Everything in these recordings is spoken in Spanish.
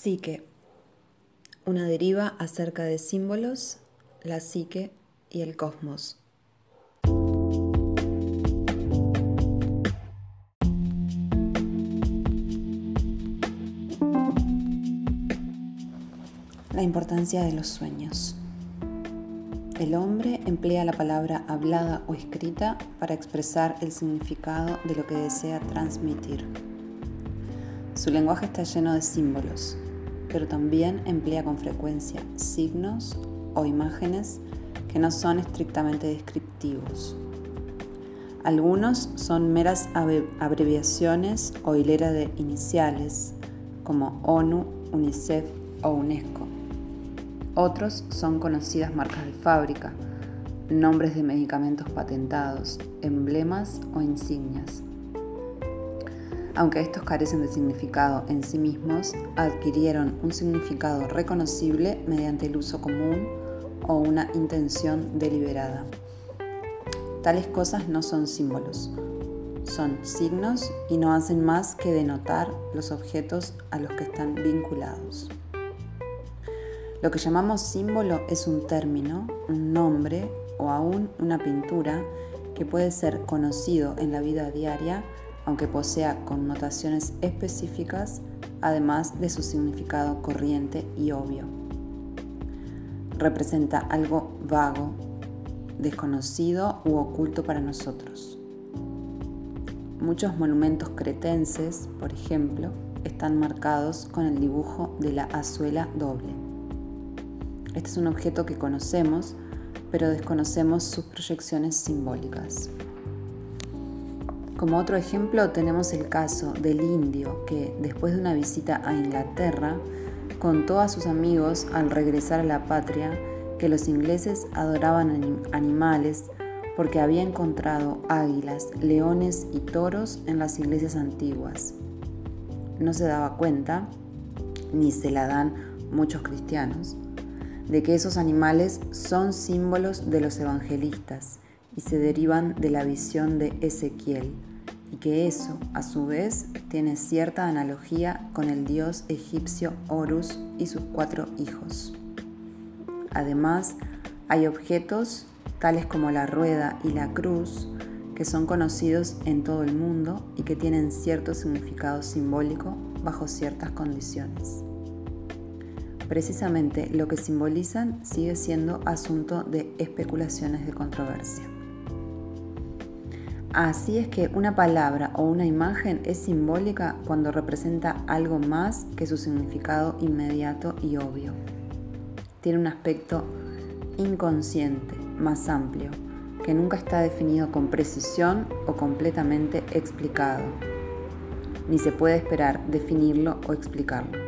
Psique. Una deriva acerca de símbolos, la psique y el cosmos. La importancia de los sueños. El hombre emplea la palabra hablada o escrita para expresar el significado de lo que desea transmitir. Su lenguaje está lleno de símbolos, pero también emplea con frecuencia signos o imágenes que no son estrictamente descriptivos. Algunos son meras abreviaciones o hilera de iniciales, como ONU, UNICEF o UNESCO. Otros son conocidas marcas de fábrica, nombres de medicamentos patentados, emblemas o insignias aunque estos carecen de significado en sí mismos, adquirieron un significado reconocible mediante el uso común o una intención deliberada. Tales cosas no son símbolos, son signos y no hacen más que denotar los objetos a los que están vinculados. Lo que llamamos símbolo es un término, un nombre o aún una pintura que puede ser conocido en la vida diaria aunque posea connotaciones específicas, además de su significado corriente y obvio. Representa algo vago, desconocido u oculto para nosotros. Muchos monumentos cretenses, por ejemplo, están marcados con el dibujo de la azuela doble. Este es un objeto que conocemos, pero desconocemos sus proyecciones simbólicas. Como otro ejemplo tenemos el caso del indio que después de una visita a Inglaterra contó a sus amigos al regresar a la patria que los ingleses adoraban animales porque había encontrado águilas, leones y toros en las iglesias antiguas. No se daba cuenta, ni se la dan muchos cristianos, de que esos animales son símbolos de los evangelistas y se derivan de la visión de Ezequiel, y que eso, a su vez, tiene cierta analogía con el dios egipcio Horus y sus cuatro hijos. Además, hay objetos tales como la rueda y la cruz que son conocidos en todo el mundo y que tienen cierto significado simbólico bajo ciertas condiciones. Precisamente lo que simbolizan sigue siendo asunto de especulaciones de controversia. Así es que una palabra o una imagen es simbólica cuando representa algo más que su significado inmediato y obvio. Tiene un aspecto inconsciente, más amplio, que nunca está definido con precisión o completamente explicado. Ni se puede esperar definirlo o explicarlo.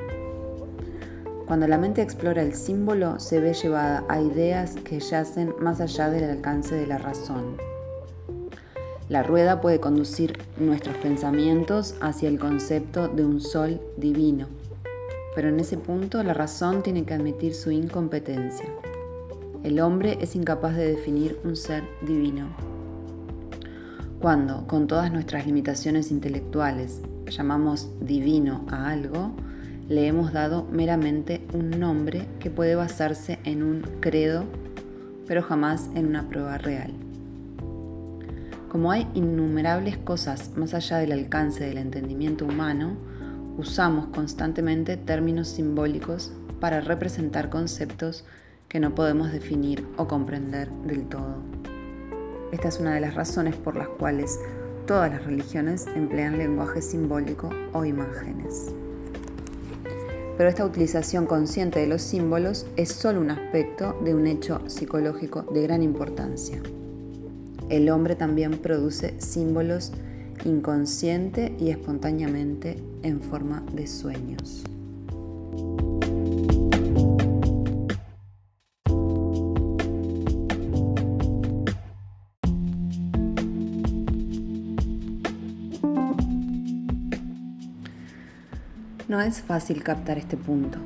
Cuando la mente explora el símbolo, se ve llevada a ideas que yacen más allá del alcance de la razón la rueda puede conducir nuestros pensamientos hacia el concepto de un sol divino, pero en ese punto la razón tiene que admitir su incompetencia. El hombre es incapaz de definir un ser divino. Cuando, con todas nuestras limitaciones intelectuales, llamamos divino a algo, le hemos dado meramente un nombre que puede basarse en un credo, pero jamás en una prueba real. Como hay innumerables cosas más allá del alcance del entendimiento humano, usamos constantemente términos simbólicos para representar conceptos que no podemos definir o comprender del todo. Esta es una de las razones por las cuales todas las religiones emplean lenguaje simbólico o imágenes. Pero esta utilización consciente de los símbolos es solo un aspecto de un hecho psicológico de gran importancia el hombre también produce símbolos inconsciente y espontáneamente en forma de sueños. No es fácil captar este punto,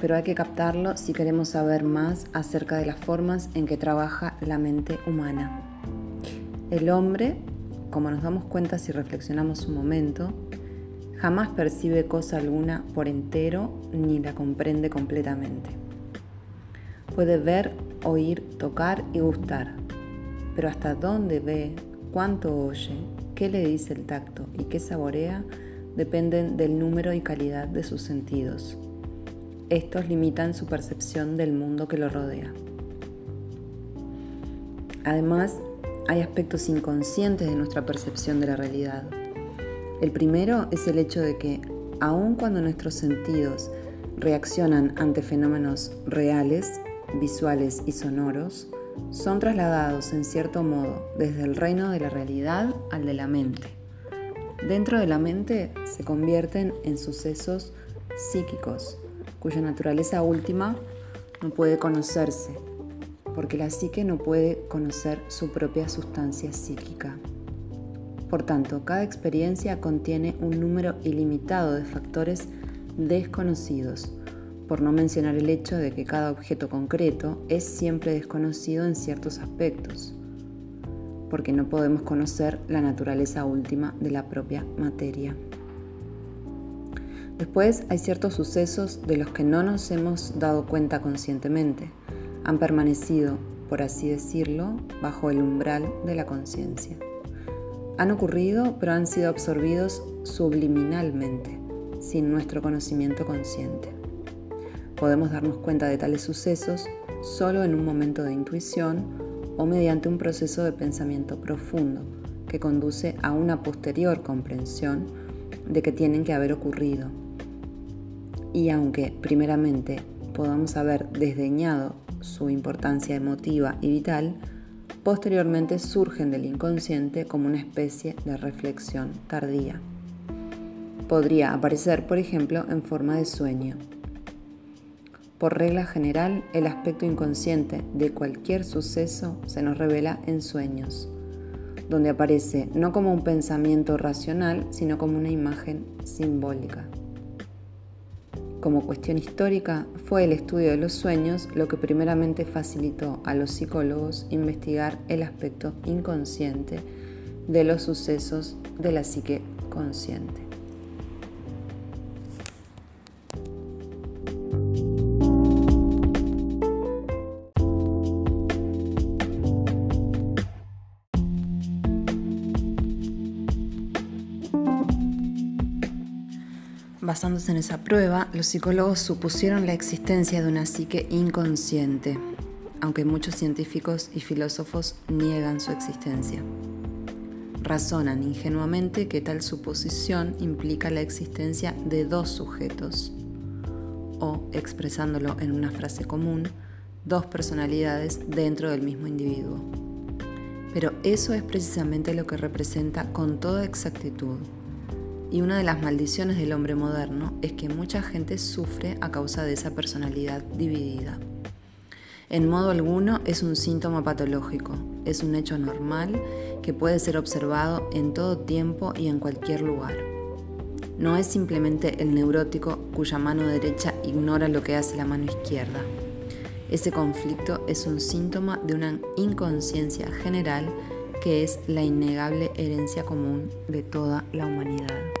pero hay que captarlo si queremos saber más acerca de las formas en que trabaja la mente humana. El hombre, como nos damos cuenta si reflexionamos un momento, jamás percibe cosa alguna por entero ni la comprende completamente. Puede ver, oír, tocar y gustar, pero hasta dónde ve, cuánto oye, qué le dice el tacto y qué saborea dependen del número y calidad de sus sentidos. Estos limitan su percepción del mundo que lo rodea. Además, hay aspectos inconscientes de nuestra percepción de la realidad. El primero es el hecho de que, aun cuando nuestros sentidos reaccionan ante fenómenos reales, visuales y sonoros, son trasladados en cierto modo desde el reino de la realidad al de la mente. Dentro de la mente se convierten en sucesos psíquicos, cuya naturaleza última no puede conocerse, porque la psique no puede conocer su propia sustancia psíquica. Por tanto, cada experiencia contiene un número ilimitado de factores desconocidos, por no mencionar el hecho de que cada objeto concreto es siempre desconocido en ciertos aspectos, porque no podemos conocer la naturaleza última de la propia materia. Después hay ciertos sucesos de los que no nos hemos dado cuenta conscientemente. Han permanecido, por así decirlo, bajo el umbral de la conciencia. Han ocurrido, pero han sido absorbidos subliminalmente, sin nuestro conocimiento consciente. Podemos darnos cuenta de tales sucesos solo en un momento de intuición o mediante un proceso de pensamiento profundo que conduce a una posterior comprensión de que tienen que haber ocurrido y aunque primeramente podamos haber desdeñado su importancia emotiva y vital, posteriormente surgen del inconsciente como una especie de reflexión tardía. Podría aparecer, por ejemplo, en forma de sueño. Por regla general, el aspecto inconsciente de cualquier suceso se nos revela en sueños, donde aparece no como un pensamiento racional, sino como una imagen simbólica. Como cuestión histórica, fue el estudio de los sueños lo que primeramente facilitó a los psicólogos investigar el aspecto inconsciente de los sucesos de la psique consciente. Basándose en esa prueba, los psicólogos supusieron la existencia de una psique inconsciente, aunque muchos científicos y filósofos niegan su existencia. Razonan ingenuamente que tal suposición implica la existencia de dos sujetos, o, expresándolo en una frase común, dos personalidades dentro del mismo individuo. Pero eso es precisamente lo que representa con toda exactitud y una de las maldiciones del hombre moderno es que mucha gente sufre a causa de esa personalidad dividida. En modo alguno es un síntoma patológico, es un hecho normal que puede ser observado en todo tiempo y en cualquier lugar. No es simplemente el neurótico cuya mano derecha ignora lo que hace la mano izquierda. Ese conflicto es un síntoma de una inconsciencia general que es la innegable herencia común de toda la humanidad.